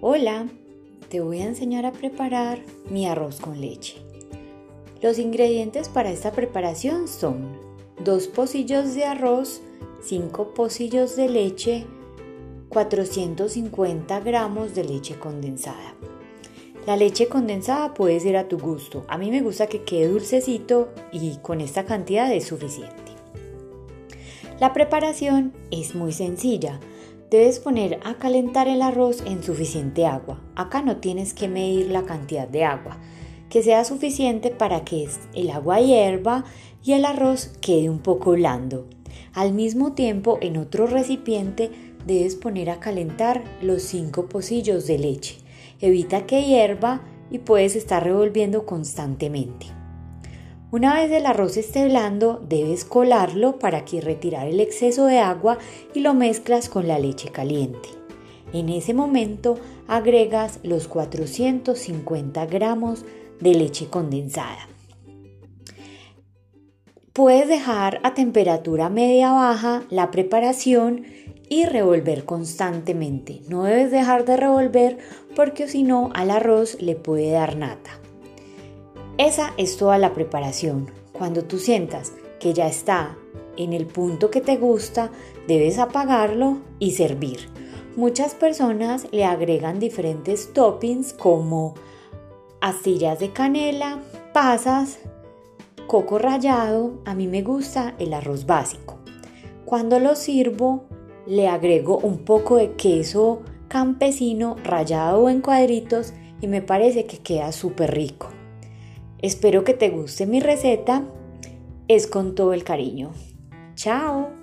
Hola, te voy a enseñar a preparar mi arroz con leche. Los ingredientes para esta preparación son 2 pocillos de arroz, 5 pocillos de leche, 450 gramos de leche condensada. La leche condensada puede ser a tu gusto. A mí me gusta que quede dulcecito y con esta cantidad es suficiente. La preparación es muy sencilla. Debes poner a calentar el arroz en suficiente agua. Acá no tienes que medir la cantidad de agua, que sea suficiente para que el agua hierva y el arroz quede un poco blando. Al mismo tiempo, en otro recipiente debes poner a calentar los 5 pocillos de leche. Evita que hierva y puedes estar revolviendo constantemente. Una vez el arroz esté blando, debes colarlo para que retirar el exceso de agua y lo mezclas con la leche caliente. En ese momento agregas los 450 gramos de leche condensada. Puedes dejar a temperatura media baja la preparación y revolver constantemente. No debes dejar de revolver porque si no al arroz le puede dar nata. Esa es toda la preparación. Cuando tú sientas que ya está en el punto que te gusta, debes apagarlo y servir. Muchas personas le agregan diferentes toppings como astillas de canela, pasas, coco rallado. A mí me gusta el arroz básico. Cuando lo sirvo, le agrego un poco de queso campesino rallado en cuadritos y me parece que queda súper rico. Espero que te guste mi receta. Es con todo el cariño. Chao.